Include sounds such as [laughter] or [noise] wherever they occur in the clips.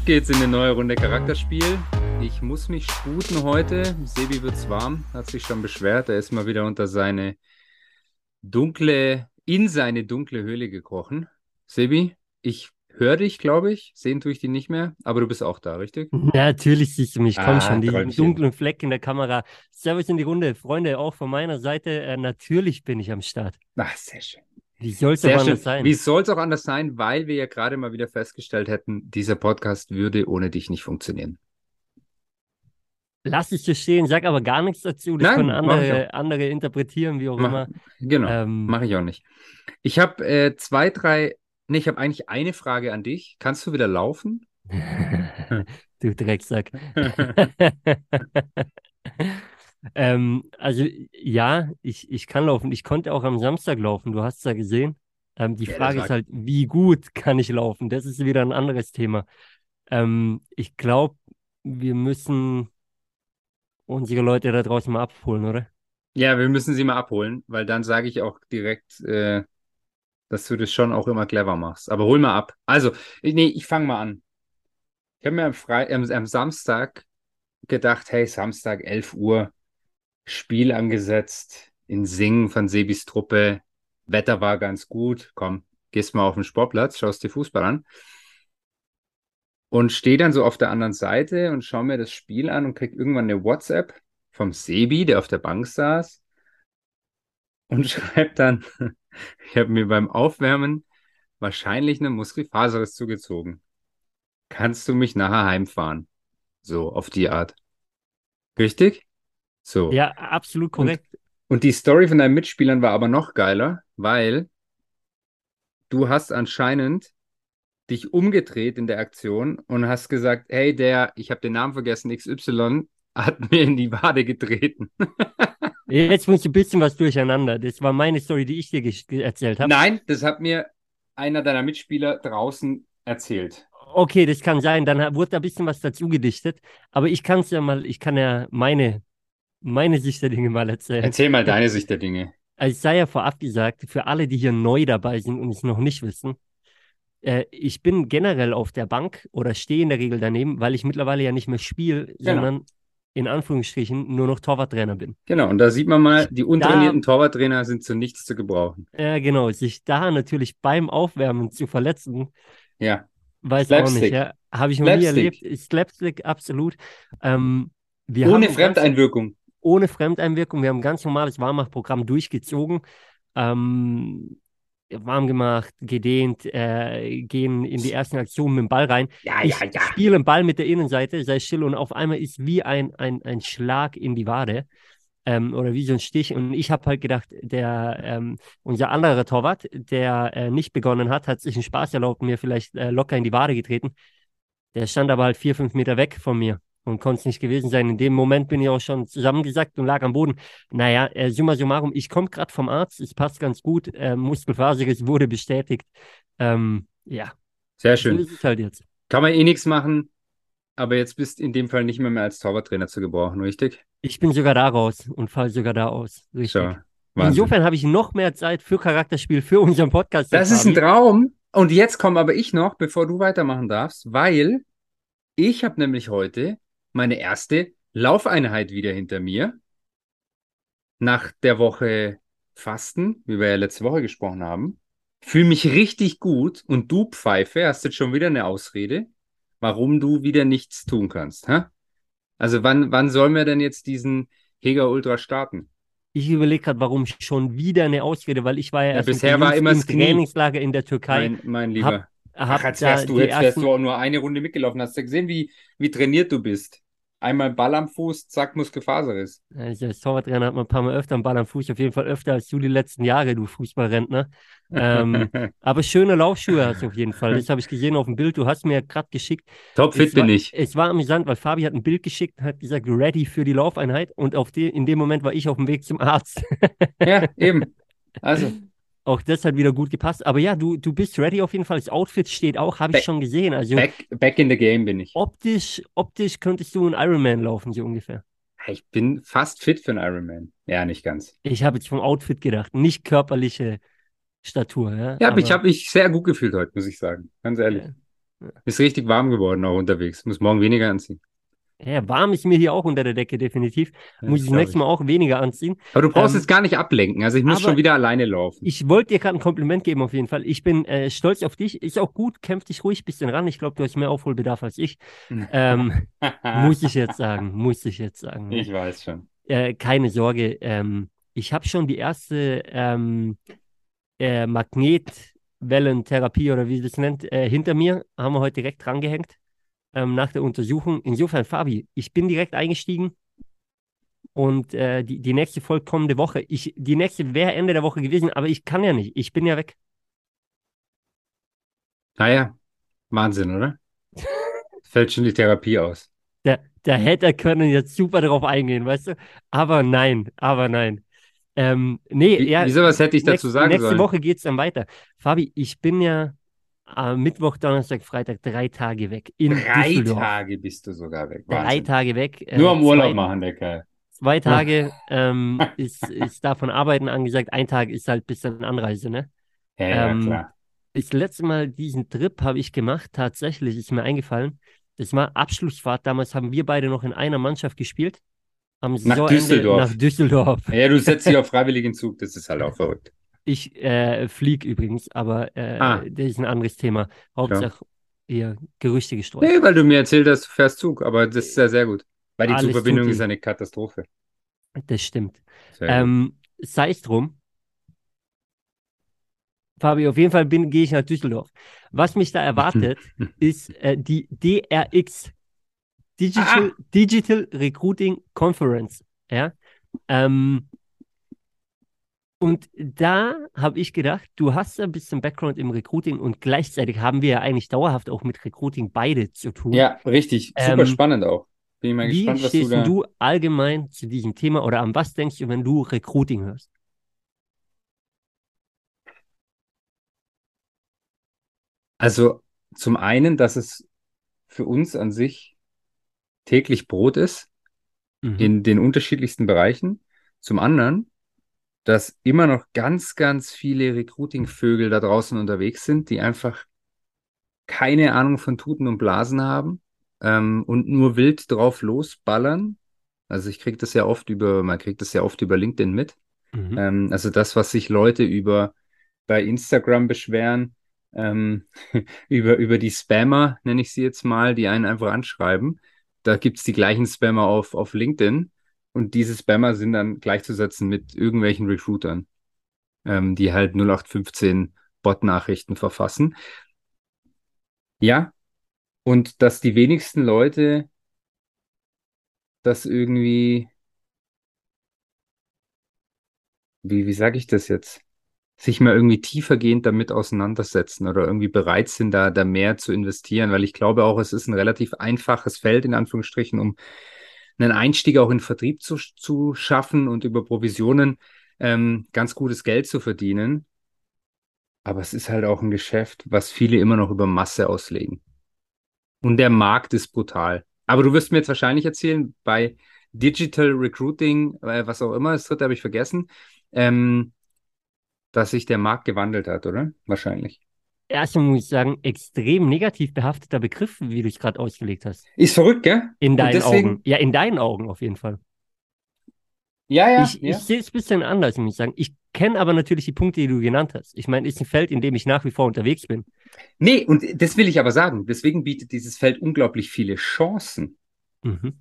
Auf geht's in eine neue Runde Charakterspiel. Ich muss mich sputen heute. Sebi wird's warm, hat sich schon beschwert. Er ist mal wieder unter seine dunkle, in seine dunkle Höhle gekrochen. Sebi, ich höre dich, glaube ich. Sehen tue ich dich nicht mehr, aber du bist auch da, richtig? [laughs] Ja, natürlich siehst du mich. Komm Ah, schon, die Träumchen. dunklen Fleck in der Kamera. Servus in die Runde. Freunde, auch von meiner Seite, äh, natürlich bin ich am Start. Ach, sehr schön. Wie soll es schön. anders sein? Wie soll es auch anders sein, weil wir ja gerade mal wieder festgestellt hätten, dieser Podcast würde ohne dich nicht funktionieren. Lass es so stehen, sag aber gar nichts dazu. Das Nein, können andere, andere interpretieren, wie auch Mach, immer. genau, Ähm, mache ich auch nicht. Ich habe äh, zwei, drei, nee, ich habe eigentlich eine Frage an dich. Kannst du wieder laufen? [laughs] du Drecksack. [laughs] [laughs] ähm, also ja, ich, ich kann laufen. Ich konnte auch am Samstag laufen. Du hast es ja gesehen. Ähm, die Ja, Frage ist halt, wie gut kann ich laufen? Das ist wieder ein anderes Thema. Ähm, ich glaube, wir müssen unsere Leute da draußen mal abholen, oder? Ja, wir müssen sie mal abholen, weil dann sage ich auch direkt, äh, dass du das schon auch immer clever machst. Aber hol mal ab. Also, ich- nee, ich fange mal an. Ich habe mir am, Fre am, am Samstag gedacht, hey, Samstag 11 Uhr, Spiel angesetzt in Singen von Sebis Truppe. Wetter war ganz gut. Komm, gehst mal auf den Sportplatz, schaust dir Fußball an. Und stehe dann so auf der anderen Seite und schaue mir das Spiel an und krieg irgendwann eine WhatsApp vom Sebi, der auf der Bank saß, und [laughs] schreibt dann, [laughs] ich habe mir beim Aufwärmen wahrscheinlich eine Muskelfaserriss zugezogen. Kannst du mich nachher heimfahren? So, auf die Art. Richtig? So. Ja, absolut korrekt. Und die Story von deinen Mitspielern war aber noch geiler, weil du hast anscheinend dich umgedreht in der Aktion und hast gesagt, hey, der, ich habe den Namen vergessen, XY, hat [laughs] mir in die Wade getreten. [laughs] Jetzt muss ein bisschen was durcheinander. Das war meine Story, die ich dir erzählt habe. Nein, das hat mir einer deiner Mitspieler draußen erzählt. Okay, das kann sein. Dann wurde da ein bisschen was dazu gedichtet. Aber ich kann es ja mal, ich kann ja meine, meine Sicht der Dinge mal erzählen. Erzähl mal deine Sicht der Dinge. Also es sei ja vorab gesagt, für alle, die hier neu dabei sind und es noch nicht wissen, äh, ich bin generell auf der Bank oder stehe in der Regel daneben, weil ich mittlerweile ja nicht mehr spiele, Genau. sondern in Anführungsstrichen nur noch Torwarttrainer bin. Genau, und da sieht man mal, die untrainierten Torwarttrainer sind zu nichts zu gebrauchen. Ja, genau, sich da natürlich beim Aufwärmen zu verletzen, Ja, weiß auch Slapstick. nicht, ja, habe ich noch nie erlebt. Slapstick, absolut. Ähm, ohne Fremdeinwirkung. Ohne Fremdeinwirkung. Wir haben ein ganz normales Warmachprogramm durchgezogen, ähm, warm gemacht, gedehnt, äh, gehen in die ersten Aktionen mit dem Ball rein. Ja, ich ja, ja. spiele den Ball mit der Innenseite, sei still und auf einmal ist wie ein, ein, ein Schlag in die Wade. Ähm, oder wie so ein Stich. Und ich habe halt gedacht, der, ähm, unser anderer Torwart, der äh, nicht begonnen hat, hat sich einen Spaß erlaubt, mir vielleicht äh, locker in die Wade getreten. Der stand aber halt vier, fünf Meter weg von mir und konnte es nicht gewesen sein. In dem Moment bin ich auch schon zusammengesackt und lag am Boden. Naja, äh, summa summarum, ich komme gerade vom Arzt, es passt ganz gut. Äh, Muskelfaserriss wurde bestätigt. Ähm, ja, Sehr so schön. ist es halt jetzt. Kann man eh nichts machen, aber jetzt bist in dem Fall nicht mehr, mehr als Torwarttrainer zu gebrauchen, richtig? Ich bin sogar da raus und falle sogar da aus. Richtig. So. Insofern habe ich noch mehr Zeit für Charakterspiel, für unseren Podcast. Das ist ein Traum. Und jetzt komme aber ich noch, bevor du weitermachen darfst, weil ich habe nämlich heute meine erste Laufeinheit wieder hinter mir. Nach der Woche Fasten, wie wir ja letzte Woche gesprochen haben. Fühle mich richtig gut und du, Pfeife, hast jetzt schon wieder eine Ausrede, warum du wieder nichts tun kannst. Hä? Also wann, wann sollen wir denn jetzt diesen Heger Ultra starten? Ich überlege gerade, warum schon wieder eine Ausrede, weil ich war ja, Ja, erst bisher war immer im das. Trainingslager in der Türkei. Mein, mein Lieber. Hab Ach, jetzt wärst du, jetzt wärst ersten- du auch nur eine Runde mitgelaufen. Hast du gesehen, wie, wie trainiert du bist? Einmal Ball am Fuß, zack, Muskelfaserriss. Also als Torwarttrainer hat man ein paar Mal öfter einen Ball am Fuß, auf jeden Fall öfter als du die letzten Jahre, du Fußballrentner. Ähm, [laughs] aber schöne Laufschuhe hast du auf jeden Fall. [laughs] Das habe ich gesehen auf dem Bild. Du hast mir gerade geschickt. Topfit es war, bin ich. Es war amüsant, weil Fabi hat ein Bild geschickt und hat gesagt, ready für die Laufeinheit. Und auf die, in dem Moment war ich auf dem Weg zum Arzt. Ja, eben. [laughs] Also, Auch das hat wieder gut gepasst. Aber ja, du, du bist ready auf jeden Fall. Das Outfit steht auch, habe ich schon gesehen. Also back, back in the game bin ich. optisch, optisch könntest du einen Ironman laufen, so ungefähr. Ich bin fast fit für einen Ironman. Ja, nicht ganz. Ich habe jetzt vom Outfit gedacht, nicht körperliche Statur. Ja, Ja, aber ich habe mich sehr gut gefühlt heute, muss ich sagen. Ganz ehrlich. Ja. Ist richtig warm geworden auch unterwegs. Muss morgen weniger anziehen. Ja, warm ist mir hier auch unter der Decke, definitiv. Ja, Muss ich das nächste ich. Mal auch weniger anziehen. Aber du brauchst Ähm, jetzt gar nicht ablenken. Also ich muss schon wieder alleine laufen. Ich wollte dir gerade ein Kompliment geben, auf jeden Fall. Ich bin äh, stolz auf dich. Ist auch gut, kämpf dich ruhig ein bisschen ran. Ich glaube, du hast mehr Aufholbedarf als ich. Ähm, [laughs] muss ich jetzt sagen, muss ich jetzt sagen. ne? ich weiß schon. Äh, keine Sorge, ähm, ich habe schon die erste ähm, äh, Magnetwellentherapie oder wie das nennt, äh, hinter mir. Haben wir heute direkt drangehängt ähm, nach der Untersuchung. Insofern, Fabi, ich bin direkt eingestiegen und äh, die, die nächste folgt kommende Woche. Ich, die nächste wäre Ende der Woche gewesen, aber ich kann ja nicht. Ich bin ja weg. Naja, Wahnsinn, oder? [laughs] Fällt schon die Therapie aus. Da, da hätte er können jetzt super drauf eingehen, weißt du? Aber nein, aber nein. Ähm, nee, Wie, ja, wieso, was hätte ich dazu nächste, sagen nächste sollen? Woche geht es dann weiter. Fabi, ich bin ja Mittwoch, Donnerstag, Freitag drei Tage weg in Drei Düsseldorf. Tage bist du sogar weg. Drei Wahnsinn. Tage weg. äh, Nur am Urlaub zwei, machen, der Kerl. Zwei Tage ähm, [laughs] ist, ist davon Arbeiten angesagt. Ein Tag ist halt bis dann Anreise, ne? Ja, ja, Ähm, klar. Das letzte Mal diesen Trip habe ich gemacht, tatsächlich, ist mir eingefallen. Das war Abschlussfahrt. Damals haben wir beide noch in einer Mannschaft gespielt. Am Saisonende Düsseldorf. Nach Düsseldorf. Ja, du setzt dich [laughs] auf freiwilligen Zug, das ist halt auch verrückt. Ich äh, fliege übrigens, aber äh, Ah. das ist ein anderes Thema. Hauptsache eher Gerüchte gestreut. Nee, weil du mir erzählt hast, du fährst Zug, aber das ist ja sehr gut. Weil die Alles Zugverbindung ist eine Katastrophe. Das stimmt. Ähm, sei es drum. Fabi, auf jeden Fall gehe ich nach Düsseldorf. Was mich da erwartet, [laughs] ist äh, die DRX, Digital, Digital Recruiting Conference. Ja? Ähm, und da habe ich gedacht, du hast ja ein bisschen Background im Recruiting und gleichzeitig haben wir ja eigentlich dauerhaft auch mit Recruiting beide zu tun. Ja, richtig. Super Ähm, spannend auch. Bin ich mal Wie gespannt, was du stehst da. denn du allgemein zu diesem Thema oder an was denkst du, wenn du Recruiting hörst? Also zum einen, dass es für uns an sich täglich Brot ist Mhm. in den unterschiedlichsten Bereichen. Zum anderen, dass immer noch ganz, ganz viele Recruiting-Vögel da draußen unterwegs sind, die einfach keine Ahnung von Tuten und Blasen haben ähm, und nur wild drauf losballern. Also ich kriege das ja oft über, man kriegt das ja oft über LinkedIn mit. Mhm. Ähm, also das, was sich Leute über bei Instagram beschweren, ähm, [laughs] über, über die Spammer, nenne ich sie jetzt mal, die einen einfach anschreiben. Da gibt's die gleichen Spammer auf, auf LinkedIn und diese Spammer sind dann gleichzusetzen mit irgendwelchen Recruitern, ähm, die halt 0815 Bot-Nachrichten verfassen. Ja, und dass die wenigsten Leute das irgendwie, wie, wie sage ich das jetzt? sich mal irgendwie tiefergehend damit auseinandersetzen oder irgendwie bereit sind, da, da mehr zu investieren, weil ich glaube auch, es ist ein relativ einfaches Feld, in Anführungsstrichen, um einen Einstieg auch in Vertrieb zu, zu schaffen und über Provisionen ähm, ganz gutes Geld zu verdienen. Aber es ist halt auch ein Geschäft, was viele immer noch über Masse auslegen. Und der Markt ist brutal. Aber du wirst mir jetzt wahrscheinlich erzählen, bei Digital Recruiting, äh, was auch immer, das dritte habe ich vergessen, ähm, dass sich der Markt gewandelt hat, oder? Wahrscheinlich. Erstmal muss ich sagen, extrem negativ behafteter Begriff, wie du es gerade ausgelegt hast. Ist verrückt, gell? In deinen deswegen- Augen. Ja, in deinen Augen auf jeden Fall. Ja, ja, ich ich sehe es ein bisschen anders, muss ich sagen. Ich kenne aber natürlich die Punkte, die du genannt hast. Ich meine, ist ein Feld, in dem ich nach wie vor unterwegs bin. Nee, und das will ich aber sagen. Deswegen bietet dieses Feld unglaublich viele Chancen. Mhm.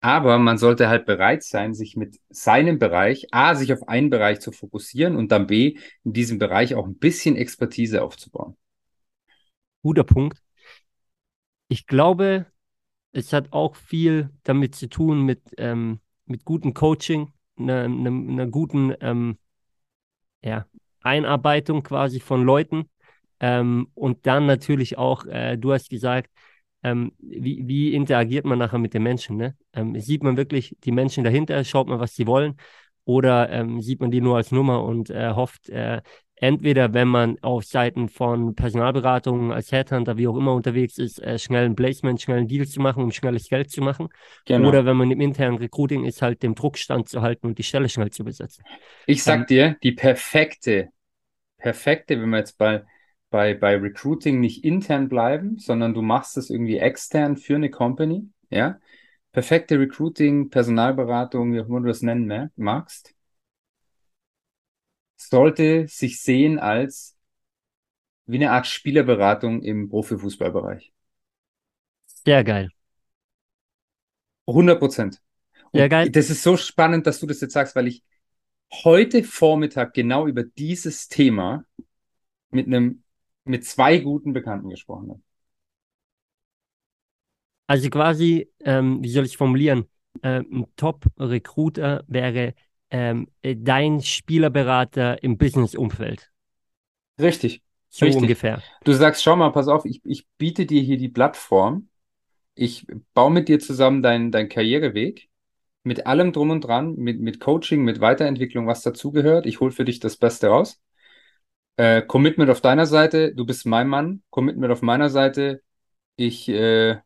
Aber man sollte halt bereit sein, sich mit seinem Bereich, A, sich auf einen Bereich zu fokussieren und dann B, in diesem Bereich auch ein bisschen Expertise aufzubauen. Guter Punkt. Ich glaube, es hat auch viel damit zu tun mit, ähm, mit gutem Coaching, einer, einer, einer guten ähm, ja, Einarbeitung quasi von Leuten. Ähm, und dann natürlich auch, äh, du hast gesagt, ähm, wie, wie interagiert man nachher mit den Menschen? Ne? Ähm, sieht man wirklich die Menschen dahinter, schaut man, was sie wollen, oder ähm, sieht man die nur als Nummer und äh, hofft, äh, entweder wenn man auf Seiten von Personalberatungen als Headhunter, wie auch immer unterwegs ist, äh, schnell ein Placement, schnell einen Deal zu machen, um schnelles Geld zu machen, Genau. oder wenn man im internen Recruiting ist, halt dem Druck standzuhalten und die Stelle schnell zu besetzen. Ich sag Ähm, dir, die perfekte, perfekte, wenn wir jetzt bei, bei, bei Recruiting nicht intern bleiben, sondern du machst es irgendwie extern für eine Company, ja. Perfekte Recruiting, Personalberatung, wie auch immer du das nennen magst, sollte sich sehen als wie eine Art Spielerberatung im Profifußballbereich. Sehr geil. 100 Prozent. Sehr geil. Das ist so spannend, dass du das jetzt sagst, weil ich heute Vormittag genau über dieses Thema mit einem, mit zwei guten Bekannten gesprochen habe. Also quasi, ähm, wie soll ich formulieren? Ähm, ein Top-Recruiter wäre ähm, dein Spielerberater im Business-Umfeld. Richtig. So Richtig. ungefähr. Du sagst, schau mal, pass auf, ich, ich biete dir hier die Plattform. Ich baue mit dir zusammen deinen dein Karriereweg mit allem drum und dran, mit, mit Coaching, mit Weiterentwicklung, was dazugehört. Ich hole für dich das Beste raus. Äh, Commitment auf deiner Seite, du bist mein Mann. Commitment auf meiner Seite, ich äh,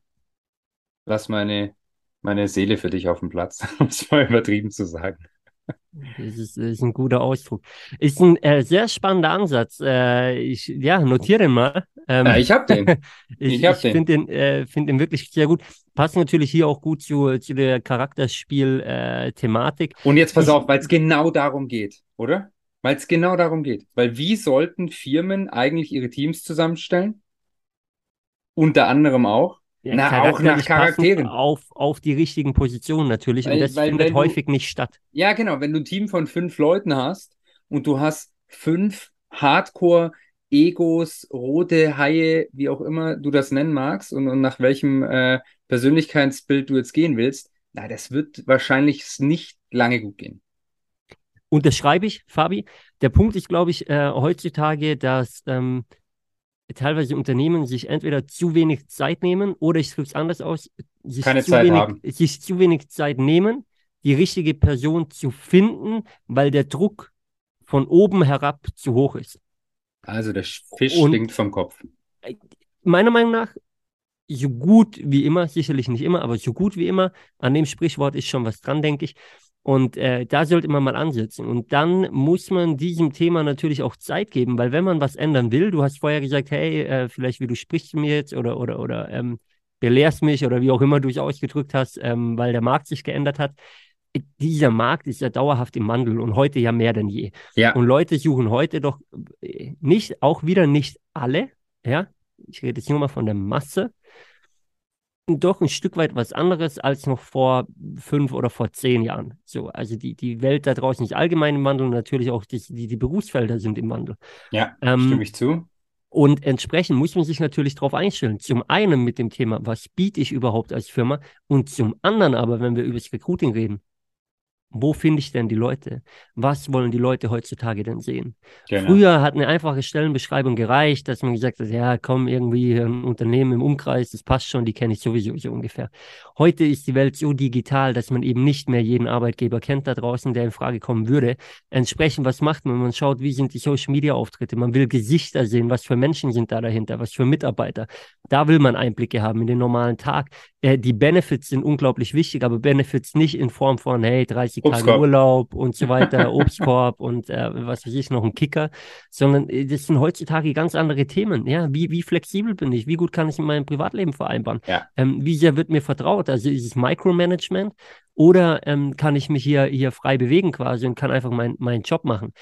lass meine, meine Seele für dich auf dem Platz, [laughs] um es mal übertrieben zu sagen. Das ist, das ist ein guter Ausdruck. Ist ein äh, sehr spannender Ansatz. Äh, ich ja, notiere den mal. Ähm, Ja, ich hab den. [laughs] ich ich ich den. finde den, äh, find den wirklich sehr gut. Passt natürlich hier auch gut zu, zu der Charakterspiel-Thematik. Und jetzt pass Ich- auf, weil es genau darum geht, oder? Weil es genau darum geht. Weil wie sollten Firmen eigentlich ihre Teams zusammenstellen? Unter anderem auch. Ja, Na, auch nach Charakteren. Auf, auf die richtigen Positionen natürlich. Weil- und das weil- findet weil du- häufig nicht statt. Ja, genau. Wenn du ein Team von fünf Leuten hast und du hast fünf Hardcore-Egos, rote Haie, wie auch immer du das nennen magst und, und nach welchem äh, Persönlichkeitsbild du jetzt gehen willst, na, das wird wahrscheinlich nicht lange gut gehen. Unterschreibe ich, Fabi. Der Punkt ist, glaube ich, äh, heutzutage, dass ähm, teilweise Unternehmen sich entweder zu wenig Zeit nehmen oder ich drücke es anders aus, sich Keine zu Zeit wenig, haben. sich zu wenig Zeit nehmen, die richtige Person zu finden, weil der Druck von oben herab zu hoch ist. Also der Fisch Und- stinkt vom Kopf. Meiner Meinung nach, so gut wie immer, sicherlich nicht immer, aber so gut wie immer, an dem Sprichwort ist schon was dran, denke ich. Und äh, da sollte man mal ansetzen. Und dann muss man diesem Thema natürlich auch Zeit geben, weil wenn man was ändern will, du hast vorher gesagt, hey, äh, vielleicht wie du sprichst mir jetzt oder, oder, oder ähm, belehrst mich oder wie auch immer du es ausgedrückt hast, ähm, weil der Markt sich geändert hat. Dieser Markt ist ja dauerhaft im Wandel und heute ja mehr denn je. Ja, Und Leute suchen heute doch äh, nicht, auch wieder nicht alle, ja, ich rede jetzt nur mal von der Masse, doch ein Stück weit was anderes als noch vor fünf oder vor zehn Jahren. So, also die, die Welt da draußen ist allgemein im Wandel und natürlich auch die, die, die Berufsfelder sind im Wandel. ja, Ähm, stimme ich zu. Und entsprechend muss man sich natürlich darauf einstellen. Zum einen mit dem Thema, was biete ich überhaupt als Firma? Und zum anderen aber, wenn wir über das Recruiting reden, wo finde ich denn die Leute? Was wollen die Leute heutzutage denn sehen? Genau. Früher hat eine einfache Stellenbeschreibung gereicht, dass man gesagt hat, ja, komm, irgendwie ein Unternehmen im Umkreis, das passt schon, die kenne ich sowieso so ungefähr. Heute ist die Welt so digital, dass man eben nicht mehr jeden Arbeitgeber kennt da draußen, der in Frage kommen würde. Entsprechend, was macht man? Man schaut, wie sind die Social Media Auftritte? Man will Gesichter sehen, was für Menschen sind da dahinter, was für Mitarbeiter. Da will man Einblicke haben in den normalen Tag. Äh, die Benefits sind unglaublich wichtig, aber Benefits nicht in Form von, hey, 30 Tage. Urlaub und so weiter, [laughs] Obstkorb und äh, was weiß ich, noch ein Kicker, sondern äh, das sind heutzutage ganz andere Themen. Ja, wie, wie flexibel bin ich? Wie gut kann ich in meinem Privatleben vereinbaren? Ja. Ähm, wie sehr wird mir vertraut? Also ist es Micromanagement oder ähm, kann ich mich hier, hier frei bewegen quasi und kann einfach mein, meinen Job machen?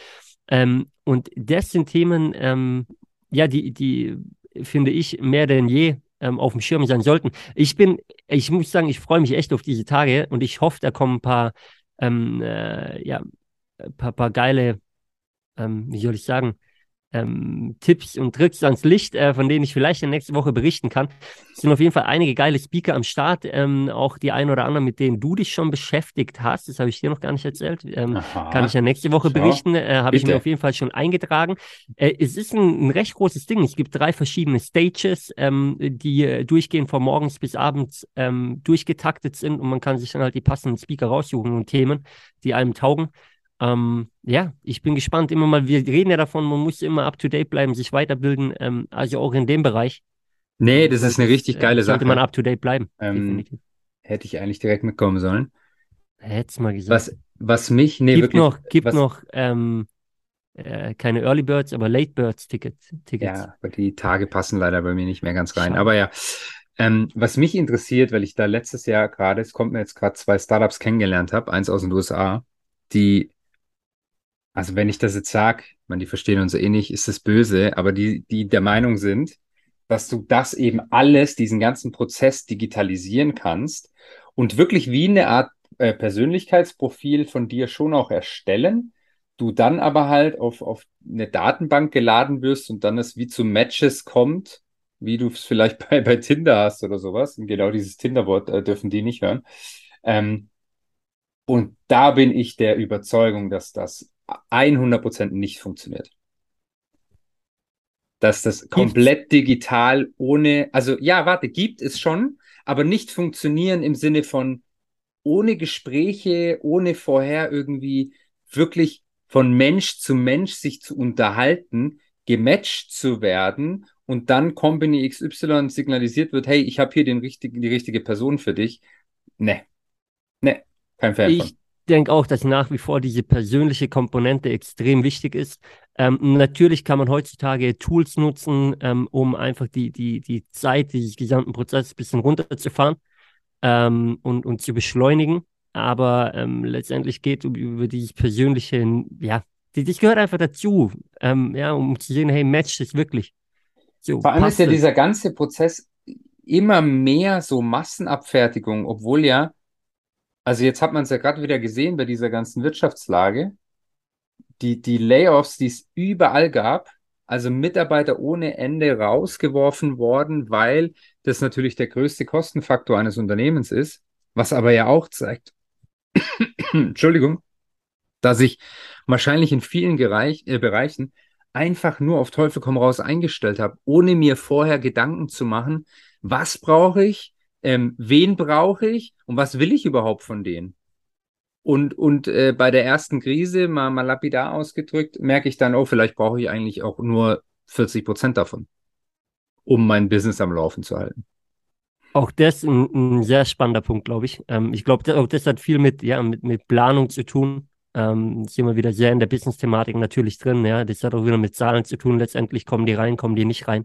Ähm, und das sind Themen, ähm, ja, die, die finde ich mehr denn je ähm, auf dem Schirm sein sollten. Ich bin, ich muss sagen, ich freue mich echt auf diese Tage und ich hoffe, da kommen ein paar, ähm, äh, ja, ein paar, paar geile, ähm, wie soll ich sagen, ähm, Tipps und Tricks ans Licht, äh, von denen ich vielleicht in nächste Woche berichten kann. Es sind auf jeden Fall einige geile Speaker am Start, ähm, auch die ein oder anderen, mit denen du dich schon beschäftigt hast. Das habe ich dir noch gar nicht erzählt. Ähm, kann ich ja nächste Woche berichten. Äh, Habe ich mir auf jeden Fall schon eingetragen. Äh, es ist ein, ein recht großes Ding. Es gibt drei verschiedene Stages, ähm, die äh, durchgehend von morgens bis abends ähm, durchgetaktet sind und man kann sich dann halt die passenden Speaker raussuchen und Themen, die einem taugen. Ähm, ja, ich bin gespannt. Immer mal, wir reden ja davon, man muss immer up to date bleiben, sich weiterbilden. Ähm, also auch in dem Bereich. Nee, das ist eine richtig geile äh, Sollte man Sache. up to date bleiben. Ähm. Hätte ich eigentlich direkt mitkommen sollen. Hätt's mal gesagt. Was, was mich, nee, gibt wirklich, noch, gibt was, noch ähm, äh, keine Early Birds, aber Late Birds Ticket, Tickets. Ja, aber die Tage passen leider bei mir nicht mehr ganz rein. Schade. Aber ja, ähm, was mich interessiert, weil ich da letztes Jahr gerade, es kommt mir jetzt gerade zwei Startups kennengelernt habe, eins aus den USA, die, also wenn ich das jetzt sage, man, die verstehen uns eh nicht, ist das böse, aber die, die der Meinung sind, dass du das eben alles, diesen ganzen Prozess digitalisieren kannst und wirklich wie eine Art äh, Persönlichkeitsprofil von dir schon auch erstellen, du dann aber halt auf, auf eine Datenbank geladen wirst und dann es wie zu Matches kommt, wie du es vielleicht [laughs] bei, bei Tinder hast oder sowas. Und genau dieses Tinder-Wort äh, dürfen die nicht hören. Ähm, und da bin ich der Überzeugung, dass das 100% nicht funktioniert. Dass das komplett digital ohne, also ja, warte, gibt es schon, aber nicht funktionieren im Sinne von ohne Gespräche, ohne vorher irgendwie wirklich von Mensch zu Mensch sich zu unterhalten, gematcht zu werden und dann Company XY signalisiert wird, hey, ich habe hier den richtigen, die richtige Person für dich. Ne, ne, kein Fan Ich denke auch, dass nach wie vor diese persönliche Komponente extrem wichtig ist. Ähm, natürlich kann man heutzutage Tools nutzen, ähm, um einfach die, die, die Zeit dieses gesamten Prozesses ein bisschen runterzufahren ähm, und, und zu beschleunigen. Aber ähm, letztendlich geht es über dieses persönliche, ja, das gehört einfach dazu, ähm, ja, um zu sehen, hey, match das wirklich. So, Vor allem ist ja das? dieser ganze Prozess immer mehr so Massenabfertigung, obwohl ja, also jetzt hat man es ja gerade wieder gesehen bei dieser ganzen Wirtschaftslage, die, die Layoffs, die es überall gab, also Mitarbeiter ohne Ende rausgeworfen worden, weil das natürlich der größte Kostenfaktor eines Unternehmens ist, was aber ja auch zeigt, [coughs] Entschuldigung, dass ich wahrscheinlich in vielen Gereich, äh, Bereichen einfach nur auf Teufel komm raus eingestellt habe, ohne mir vorher Gedanken zu machen, was brauche ich, ähm, wen brauche ich und was will ich überhaupt von denen. Und, und äh, bei der ersten Krise, mal, mal lapidar ausgedrückt, merke ich dann, oh, vielleicht brauche ich eigentlich auch nur 40 Prozent davon, um mein Business am Laufen zu halten. Auch das ein, ein sehr spannender Punkt, glaube ich. Ähm, ich glaube, auch das hat viel mit, ja, mit, mit Planung zu tun. Ähm, sind wir wieder sehr in der Business-Thematik natürlich drin. Ja, das hat auch wieder mit Zahlen zu tun. Letztendlich kommen die rein, kommen die nicht rein.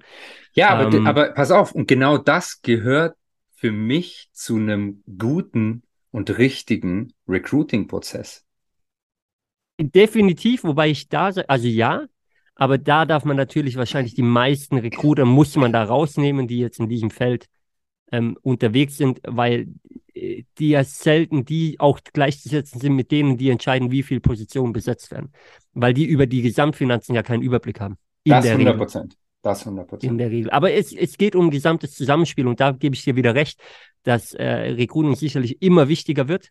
Ja, aber, ähm, aber pass auf, und genau das gehört für mich zu einem guten und richtigen Recruiting-Prozess. Definitiv, wobei ich da, also ja, aber da darf man natürlich wahrscheinlich die meisten Recruiter muss man da rausnehmen, die jetzt in diesem Feld ähm, unterwegs sind, weil äh, die ja selten die auch gleichzusetzen sind mit denen, die entscheiden, wie viele Positionen besetzt werden. Weil die über die Gesamtfinanzen ja keinen Überblick haben. das 100 Prozent. Das 100 Prozent. In der Regel. Aber es, es geht um gesamtes Zusammenspiel und da gebe ich dir wieder recht, dass äh, Recruiting sicherlich immer wichtiger wird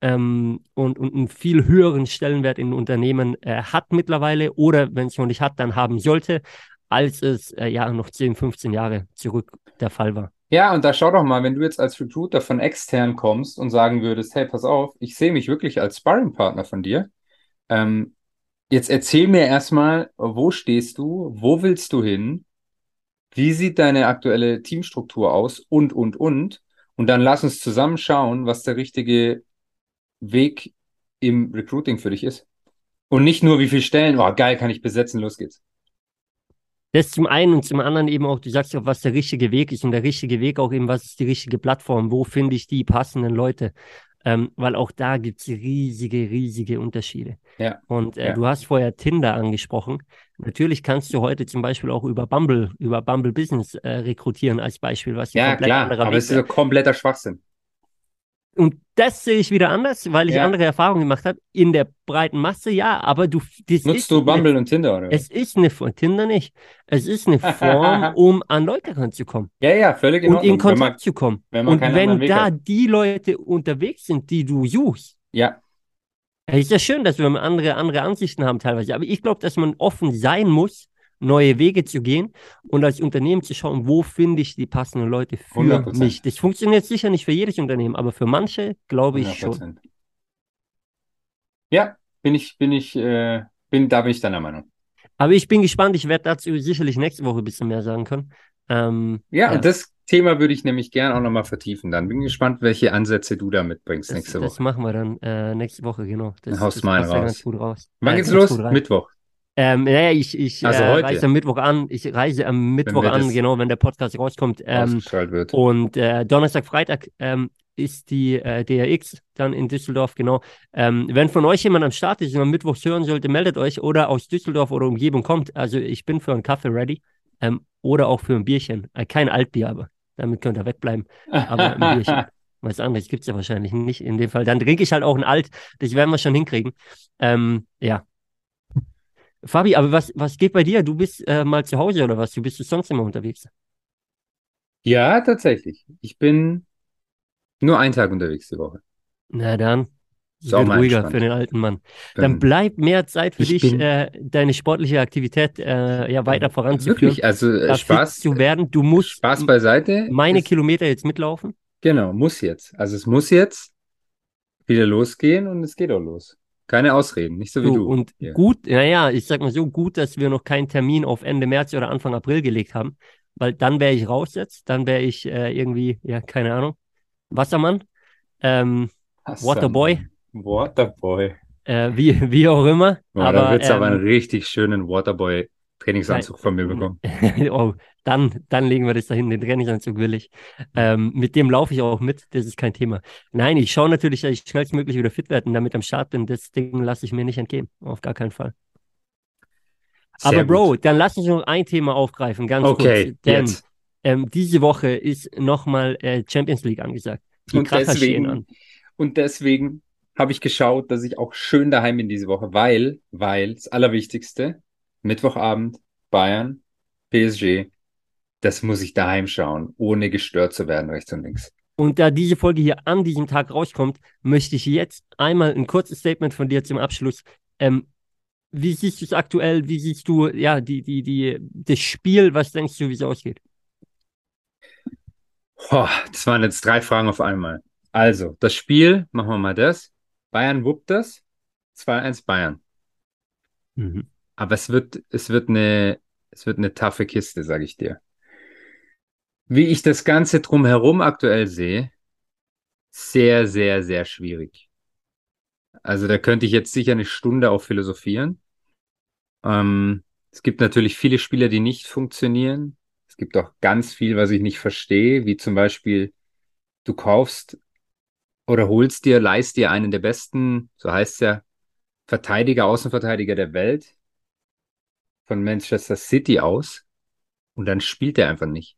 ähm, und, und einen viel höheren Stellenwert in Unternehmen äh, hat mittlerweile oder wenn es noch nicht hat, dann haben sollte, als es äh, ja noch 10, 15 Jahre zurück der Fall war. Ja, und da schau doch mal, wenn du jetzt als Recruiter von extern kommst und sagen würdest, hey, pass auf, ich sehe mich wirklich als Sparringpartner von dir. Ähm, jetzt erzähl mir erstmal, wo stehst du, wo willst du hin, wie sieht deine aktuelle Teamstruktur aus? Und, und, und. Und dann lass uns zusammen schauen, was der richtige Weg im Recruiting für dich ist. Und nicht nur, wie viele Stellen, oh, geil, kann ich besetzen, los geht's. Das zum einen und zum anderen eben auch, du sagst auch, was der richtige Weg ist und der richtige Weg auch eben, was ist die richtige Plattform, wo finde ich die passenden Leute, ähm, weil auch da gibt es riesige, riesige Unterschiede. Ja. Und äh, ja. du hast vorher Tinder angesprochen. Natürlich kannst du heute zum Beispiel auch über Bumble, über Bumble Business äh, rekrutieren als Beispiel, was ja klar, aber es ist ein kompletter Schwachsinn. Und das sehe ich wieder anders, weil ich ja. andere Erfahrungen gemacht habe. In der breiten Masse, ja, aber du. Nutzt du Bumble eine, und Tinder, oder? Es ist eine Tinder nicht. Es ist eine Form, [laughs] um an Leute ranzukommen. Ja, ja, völlig in Und in Kontakt man, zu kommen. Wenn und wenn da hat. die Leute unterwegs sind, die du suchst. Ja. Es ist ja schön, dass wir andere, andere Ansichten haben teilweise. Aber ich glaube, dass man offen sein muss neue Wege zu gehen und als Unternehmen zu schauen, wo finde ich die passenden Leute für 100%. mich. Das funktioniert sicher nicht für jedes Unternehmen, aber für manche glaube ich 100%. schon. Ja, bin ich, bin ich, äh, bin, da bin ich deiner Meinung. Aber ich bin gespannt, ich werde dazu sicherlich nächste Woche ein bisschen mehr sagen können. Ähm, ja, ja, und das Thema würde ich nämlich gerne auch nochmal vertiefen dann. Bin gespannt, welche Ansätze du da mitbringst das, nächste Woche. Das machen wir dann äh, nächste Woche, genau. Das, dann haust das mal raus. raus. Wann äh, geht's los? Mittwoch. Ähm, naja, ich, ich Also äh, reise am Mittwoch an. Ich reise am Mittwoch an, genau, wenn der Podcast rauskommt. Ähm, wird. und äh, Donnerstag, Freitag ähm, ist die äh, DRX dann in Düsseldorf, genau. Ähm, wenn von euch jemand am Start ist und am Mittwoch hören sollte, meldet euch oder aus Düsseldorf oder Umgebung kommt. Also ich bin für einen Kaffee ready ähm, oder auch für ein Bierchen. Äh, kein Altbier, aber damit könnt ihr wegbleiben. Aber ein Bierchen. [laughs] Was anderes gibt es ja wahrscheinlich nicht in dem Fall. Dann trinke ich halt auch ein Alt. Das werden wir schon hinkriegen. Ähm, ja. Fabi, aber was, was geht bei dir? Du bist äh, mal zu Hause oder was? Du bist du sonst immer unterwegs? Ja, tatsächlich. Ich bin nur einen Tag unterwegs die Woche. Na dann, Ist auch wird ruhiger entspannt. für den alten Mann. Dann bleibt mehr Zeit für ich dich, äh, deine sportliche Aktivität äh, ja weiter voranzuführen. Wirklich, also äh, Spaß, zu werden. Du musst Spaß beiseite. meine Es- Kilometer jetzt mitlaufen. Genau, muss jetzt. Also es muss jetzt wieder losgehen und es geht auch los. Keine Ausreden, nicht so wie So, du. und hier. gut, naja, ich sag mal so, gut, dass wir noch keinen Termin auf Ende März oder Anfang April gelegt haben, weil dann wäre ich raus jetzt, dann wäre ich äh, irgendwie, ja, keine Ahnung, Wassermann, ähm, Waterboy. Waterboy. äh, wie, wie auch immer. Boah, aber da wird's aber einen ähm, richtig schönen Waterboy-Trainingsanzug von mir bekommen. [laughs] oh, dann, dann legen wir das dahin, den Trainingsanzug will ich. Ähm, mit dem laufe ich auch mit, das ist kein Thema. Nein, ich schaue natürlich, dass ich schnellstmöglich wieder fit werde und damit am Start bin. Das Ding lasse ich mir nicht entgehen, auf gar keinen Fall. Sehr Aber Bro, gut. dann lass uns noch ein Thema aufgreifen, ganz Okay, kurz. Denn jetzt. ähm, diese Woche ist nochmal äh, Champions League angesagt. Die Und Kracher stehen an. deswegen, und deswegen habe ich geschaut, dass ich auch schön daheim bin diese Woche, weil, weil das Allerwichtigste, Mittwochabend, Bayern, PSG, das muss ich daheim schauen, ohne gestört zu werden rechts und links. Und da diese Folge hier an diesem Tag rauskommt, möchte ich jetzt einmal ein kurzes Statement von dir zum Abschluss. Ähm, wie siehst du es aktuell? Wie siehst du ja die, die, die, das Spiel? Was denkst du, wie es ausgeht? Boah, das waren jetzt drei Fragen auf einmal. Also, das Spiel, machen wir mal das. Bayern wuppt das. 2-1 Bayern. Mhm. Aber es wird, es wird eine, es wird eine taffe Kiste, sage ich dir. Wie ich das Ganze drumherum aktuell sehe, sehr, sehr, sehr schwierig. Also da könnte ich jetzt sicher eine Stunde auch philosophieren. Ähm, es gibt natürlich viele Spieler, die nicht funktionieren. Es gibt auch ganz viel, was ich nicht verstehe, wie zum Beispiel du kaufst oder holst dir, leist dir einen der besten, so heißt es ja, Verteidiger, Außenverteidiger der Welt von Manchester City aus und dann spielt er einfach nicht.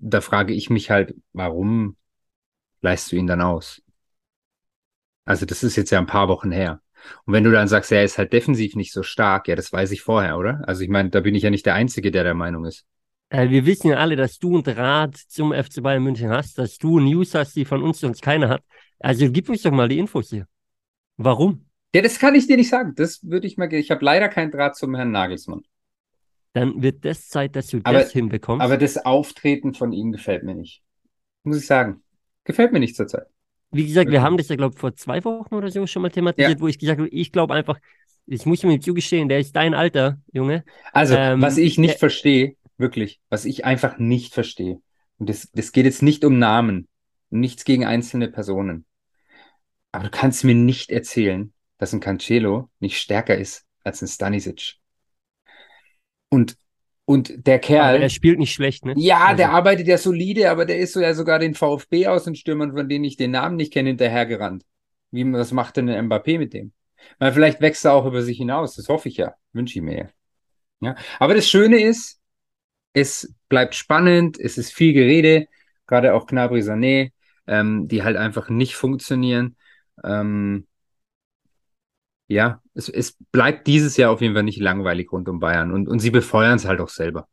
Da frage ich mich halt, warum leist du ihn dann aus? Also das ist jetzt ja ein paar Wochen her. Und wenn du dann sagst, er ist halt defensiv nicht so stark, ja, das weiß ich vorher, oder? Also ich meine, da bin ich ja nicht der Einzige, der der Meinung ist. Äh, wir wissen ja alle, dass du einen Draht zum FC Bayern München hast, dass du News hast, die von uns sonst keiner hat. Also gib uns doch mal die Infos hier. Warum? Ja, das kann ich dir nicht sagen. Das würde ich mal, ich habe leider keinen Draht zum Herrn Nagelsmann. Dann wird das Zeit, dass du Aber- das hinbekommst. Aber das Auftreten von ihm gefällt mir nicht. Muss ich sagen. Gefällt mir nicht zurzeit. Wie gesagt, wir haben das ja, glaube ich, vor zwei Wochen oder so schon mal thematisiert, wo ich gesagt habe, ich glaube einfach, ich muss mir zugestehen, der ist dein Alter, Junge. Also, Ähm, was ich nicht verstehe, wirklich, was ich einfach nicht verstehe, und das, das geht jetzt nicht um Namen, nichts gegen einzelne Personen. Aber du kannst mir nicht erzählen, dass ein Cancelo nicht stärker ist als ein Stanisic. Und, und der Aber Kerl, er spielt nicht schlecht, ne? ja, Also, der arbeitet ja solide, aber der ist so ja sogar den VfB aus den Stürmern, von denen ich den Namen nicht kenne, hinterhergerannt. Wie, was macht denn ein Mbappé mit dem? Weil vielleicht wächst er auch über sich hinaus, das hoffe ich ja, wünsche ich mir ja. ja. Aber das Schöne ist, es bleibt spannend, es ist viel Gerede, gerade auch Gnabry Sané, ähm, die halt einfach nicht funktionieren. Ähm, ja, es, es bleibt dieses Jahr auf jeden Fall nicht langweilig rund um Bayern und, und sie befeuern es halt auch selber.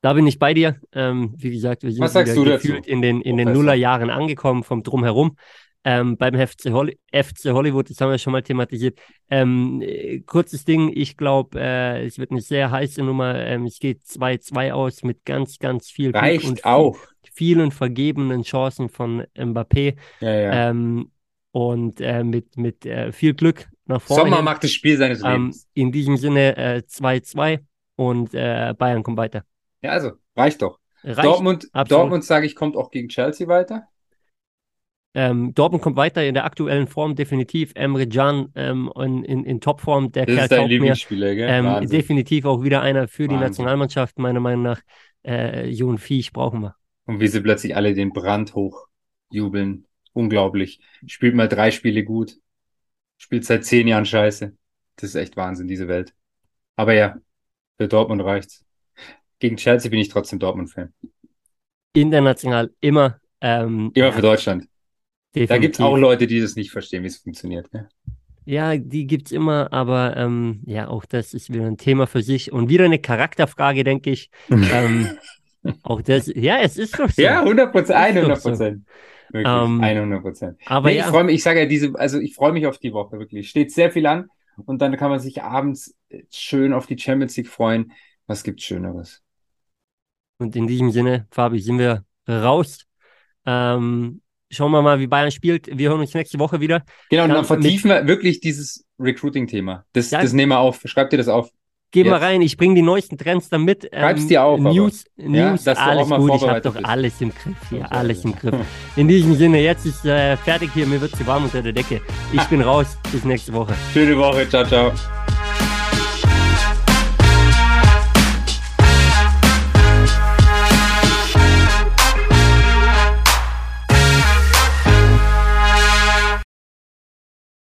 Da bin ich bei dir. Ähm, wie gesagt, wir sind Was sagst wieder du dazu, gefühlt in den, in den? Nullerjahren angekommen vom Drumherum. Ähm, beim FC, Holly FC Hollywood, das haben wir schon mal thematisiert. Ähm, äh, kurzes Ding, ich glaube, äh, es wird eine sehr heiße Nummer. Ähm, es geht 2-2 aus mit ganz, ganz viel Glück Reicht und auch. vielen vergebenen Chancen von Mbappé. Ja, ja. Ähm, und äh, mit, mit äh, viel Glück nach vorne. Sommer macht das Spiel seines Ähm, Lebens. in diesem Sinne äh, 2-2 und äh, Bayern kommt weiter. Ja, also, reicht doch. Reicht Dortmund, absolut. Dortmund, sage ich, kommt auch gegen Chelsea weiter. ähm, Dortmund kommt weiter in der aktuellen Form, definitiv. Emre Can ähm, in, in, in Topform, der Das Kerl ist dein mir. Lieblingsspieler, gell? Ähm, definitiv auch wieder einer für die Wahnsinn. Nationalmannschaft, meiner Meinung nach. Äh, Jon Viech brauchen wir. Und wie sie plötzlich alle den Brand hochjubeln. Unglaublich. Spielt mal drei Spiele gut. Spielt seit zehn Jahren scheiße. Das ist echt Wahnsinn, diese Welt. Aber ja, für Dortmund reicht's. Gegen Chelsea bin ich trotzdem Dortmund-Fan. International immer. Ähm, Immer für Deutschland. Da definitiv. gibt's auch Leute, die das nicht verstehen, wie es funktioniert. Ne? Ja, die gibt's immer, aber ähm, ja, auch das ist wieder ein Thema für sich und wieder eine Charakterfrage, denke ich. [laughs] Ähm, auch das, ja, es ist doch so. Ja, 100 Prozent, Ist doch 100 so. Prozent. Wirklich, Ähm, 100 Prozent. aber Nee, ich ja. freue mich, ich sage ja, diese, also ich freue mich auf die Woche, wirklich. Steht sehr viel an und dann kann man sich abends schön auf die Champions League freuen. Was gibt's Schöneres? Und in diesem Sinne, Fabi, sind wir raus. Ähm, schauen wir mal, wie Bayern spielt. Wir hören uns nächste Woche wieder. Genau, und Dann dann vertiefen wir wirklich dieses Recruiting-Thema. Das, Ja. das nehmen wir auf. Schreib dir das auf. Wir Jetzt. rein. Ich bringe die neuesten Trends dann mit. Ähm, Schreib's dir auf, aber. News, News, dass du auch alles mal gut. Ich habe doch bist. alles im Griff hier, Okay. alles im Griff. In diesem Sinne, jetzt ist äh, fertig hier. Mir wird zu warm unter der Decke. Ich bin raus. Bis nächste Woche. Schöne Woche. Ciao, ciao.